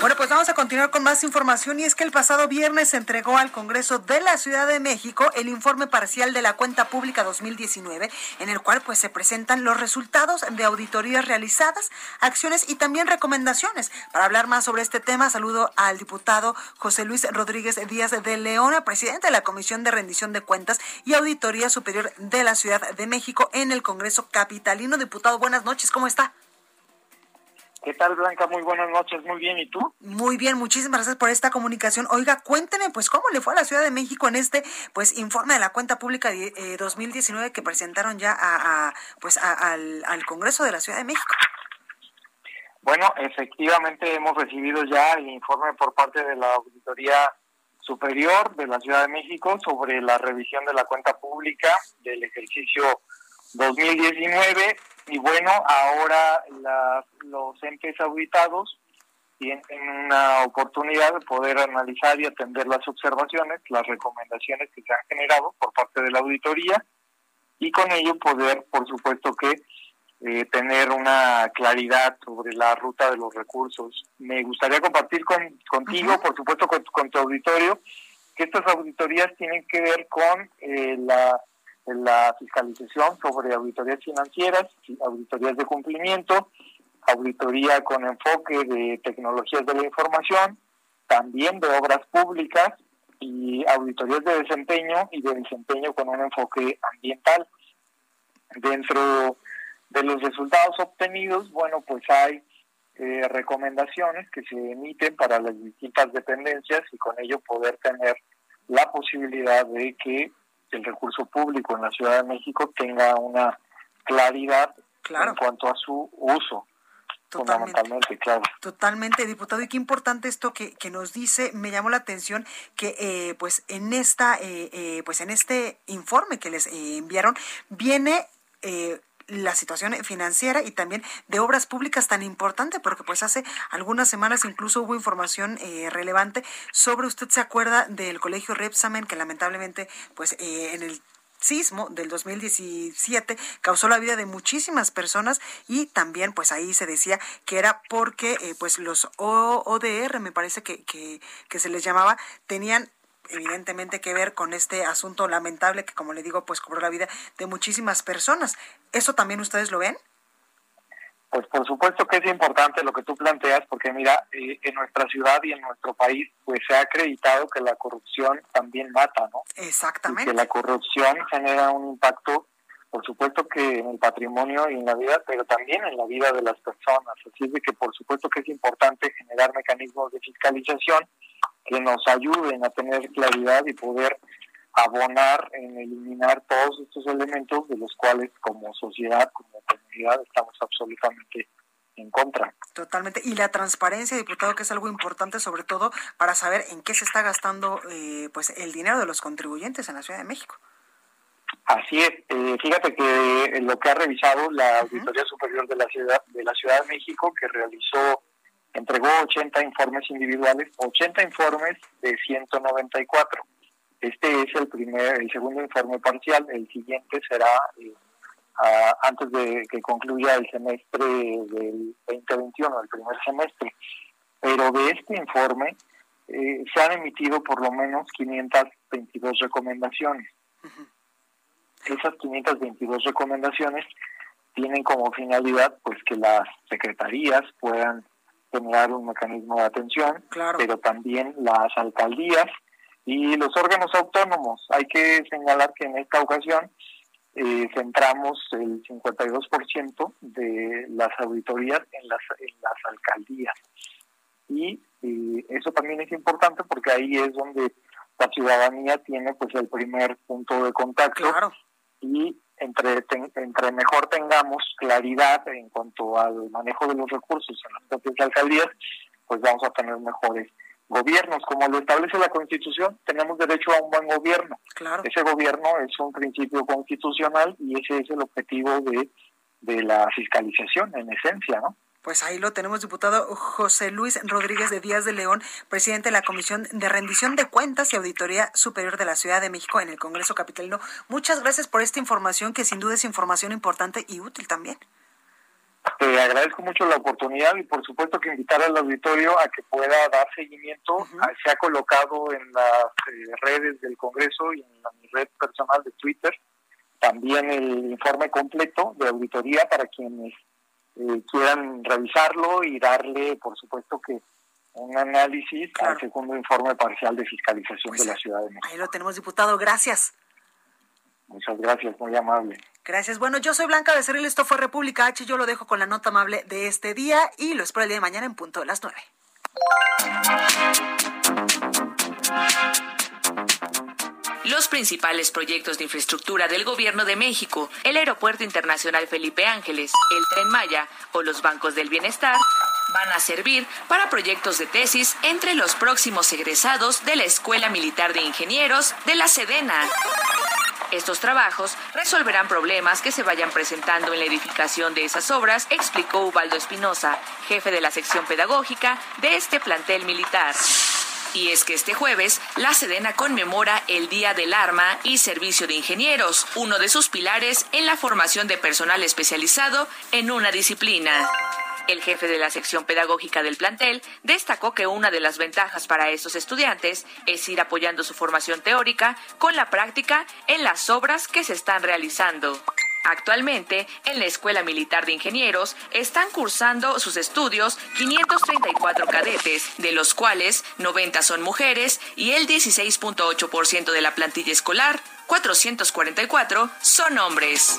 Bueno, pues vamos a continuar con más información y es que el pasado viernes se entregó al Congreso de la Ciudad de México el informe parcial de la cuenta pública 2019 en el cual pues se presentan los resultados de auditorías realizadas, acciones y también recomendaciones. Para hablar más sobre este tema, saludo al diputado José Luis Rodríguez Díaz de León, presidente de la Comisión de Rendición de Cuentas y Auditoría Superior de la Ciudad de México en el Congreso Capitalino. Diputado, buenas noches, ¿cómo está? ¿Qué tal, Blanca? Muy buenas noches, muy bien. ¿Y tú? Muy bien, muchísimas gracias por esta comunicación. Oiga, cuénteme, pues, ¿cómo le fue a la Ciudad de México en este, pues, informe de la cuenta pública de, 2019 que presentaron ya a, pues, al, al Congreso de la Ciudad de México? Bueno, efectivamente hemos recibido ya el informe por parte de la Auditoría Superior de la Ciudad de México sobre la revisión de la cuenta pública del ejercicio 2019 y bueno, ahora los entes auditados tienen una oportunidad de poder analizar y atender las observaciones, las recomendaciones que se han generado por parte de la auditoría y con ello poder, por supuesto que, eh, tener una claridad sobre la ruta de los recursos. Me gustaría compartir con, contigo, por supuesto con, tu auditorio, que estas auditorías tienen que ver con eh, la la fiscalización sobre auditorías financieras, auditorías de cumplimiento, auditoría con enfoque de tecnologías de la información, también de obras públicas y auditorías de desempeño y de desempeño con un enfoque ambiental. Dentro de los resultados obtenidos, bueno, pues hay eh, recomendaciones que se emiten para las distintas dependencias y con ello poder tener la posibilidad de que el recurso público en la Ciudad de México tenga una claridad en cuanto a su uso. Totalmente, fundamentalmente, claro. Totalmente, diputado. Y qué importante esto que, que nos dice, me llamó la atención que eh, pues en esta, eh, eh, pues en este informe que les enviaron viene la situación financiera y también de obras públicas tan importante, porque pues hace algunas semanas incluso hubo información eh, relevante sobre, usted se acuerda del colegio Repsamen, que lamentablemente pues eh, en el sismo del 2017 causó la vida de muchísimas personas y también pues ahí se decía que era porque eh, pues los ODR me parece que, que, que se les llamaba tenían evidentemente que ver con este asunto lamentable que, como le digo, pues cobró la vida de muchísimas personas. ¿Eso también ustedes lo ven? Pues por supuesto que es importante lo que tú planteas, porque mira, eh, en nuestra ciudad y en nuestro país, pues se ha acreditado que la corrupción también mata, ¿no? Exactamente. que la corrupción genera un impacto, por supuesto que en el patrimonio y en la vida, pero también en la vida de las personas. Así es de que por supuesto que es importante generar mecanismos de fiscalización que nos ayuden a tener claridad y poder abonar en eliminar todos estos elementos de los cuales como sociedad, como comunidad estamos absolutamente en contra. Totalmente. Y la transparencia, diputado, que es algo importante sobre todo para saber en qué se está gastando eh, pues el dinero de los contribuyentes en la Ciudad de México. Así es. Eh, fíjate que lo que ha revisado la Auditoría Superior de la Ciudad de la Ciudad de México, que realizó entregó 80 informes individuales, 80 informes de 194. Este es el primer, el segundo informe parcial. El siguiente será eh, antes de que concluya el semestre del 2021, el primer semestre. Pero de este informe eh, se han emitido por lo menos 522 recomendaciones. Esas 522 recomendaciones tienen como finalidad pues que las secretarías puedan generar un mecanismo de atención, pero también las alcaldías y los órganos autónomos. Hay que señalar que en esta ocasión eh, centramos el 52% de las auditorías en las, en las alcaldías. Y eso también es importante porque ahí es donde la ciudadanía tiene pues el primer punto de contacto y entre, entre mejor tengamos claridad en cuanto al manejo de los recursos en las propias alcaldías, pues vamos a tener mejores gobiernos, como lo establece la Constitución, tenemos derecho a un buen gobierno. Ese gobierno es un principio constitucional y ese es el objetivo de, de la fiscalización, en esencia, ¿no? Pues ahí lo tenemos, diputado José Luis Rodríguez de Díaz de León, presidente de la Comisión de Rendición de Cuentas y Auditoría Superior de la Ciudad de México en el Congreso Capitalino. Muchas gracias por esta información, que sin duda es información importante y útil también. Te agradezco mucho la oportunidad y por supuesto que invitar al auditorio a que pueda dar seguimiento. Se ha colocado en las eh, redes del Congreso y en la, mi red personal de Twitter también el informe completo de auditoría para quienes eh, quieran revisarlo y darle, por supuesto, que un análisis al segundo informe parcial de fiscalización de pues la Ciudad de México. Ahí lo tenemos, diputado. Gracias. Muchas gracias, muy amable. Gracias. Bueno, yo soy Blanca Becerril, esto fue República H. Yo lo dejo con la nota amable de este día y lo espero el día de mañana en punto de las nueve. Los principales proyectos de infraestructura del Gobierno de México, el Aeropuerto Internacional Felipe Ángeles, el Tren Maya o los bancos del bienestar, van a servir para proyectos de tesis entre los próximos egresados de la Escuela Militar de Ingenieros de la Sedena. Estos trabajos resolverán problemas que se vayan presentando en la edificación de esas obras, explicó Ubaldo Espinosa, jefe de la sección pedagógica de este plantel militar. Y es que este jueves la Sedena conmemora el Día del Arma y Servicio de Ingenieros, uno de sus pilares en la formación de personal especializado en una disciplina. El jefe de la sección pedagógica del plantel destacó que una de las ventajas para estos estudiantes es ir apoyando su formación teórica con la práctica en las obras que se están realizando. Actualmente, en la Escuela Militar de Ingenieros están cursando sus estudios 534 cadetes, de los cuales 90 son mujeres y el 16.8% de la plantilla escolar, 444, son hombres.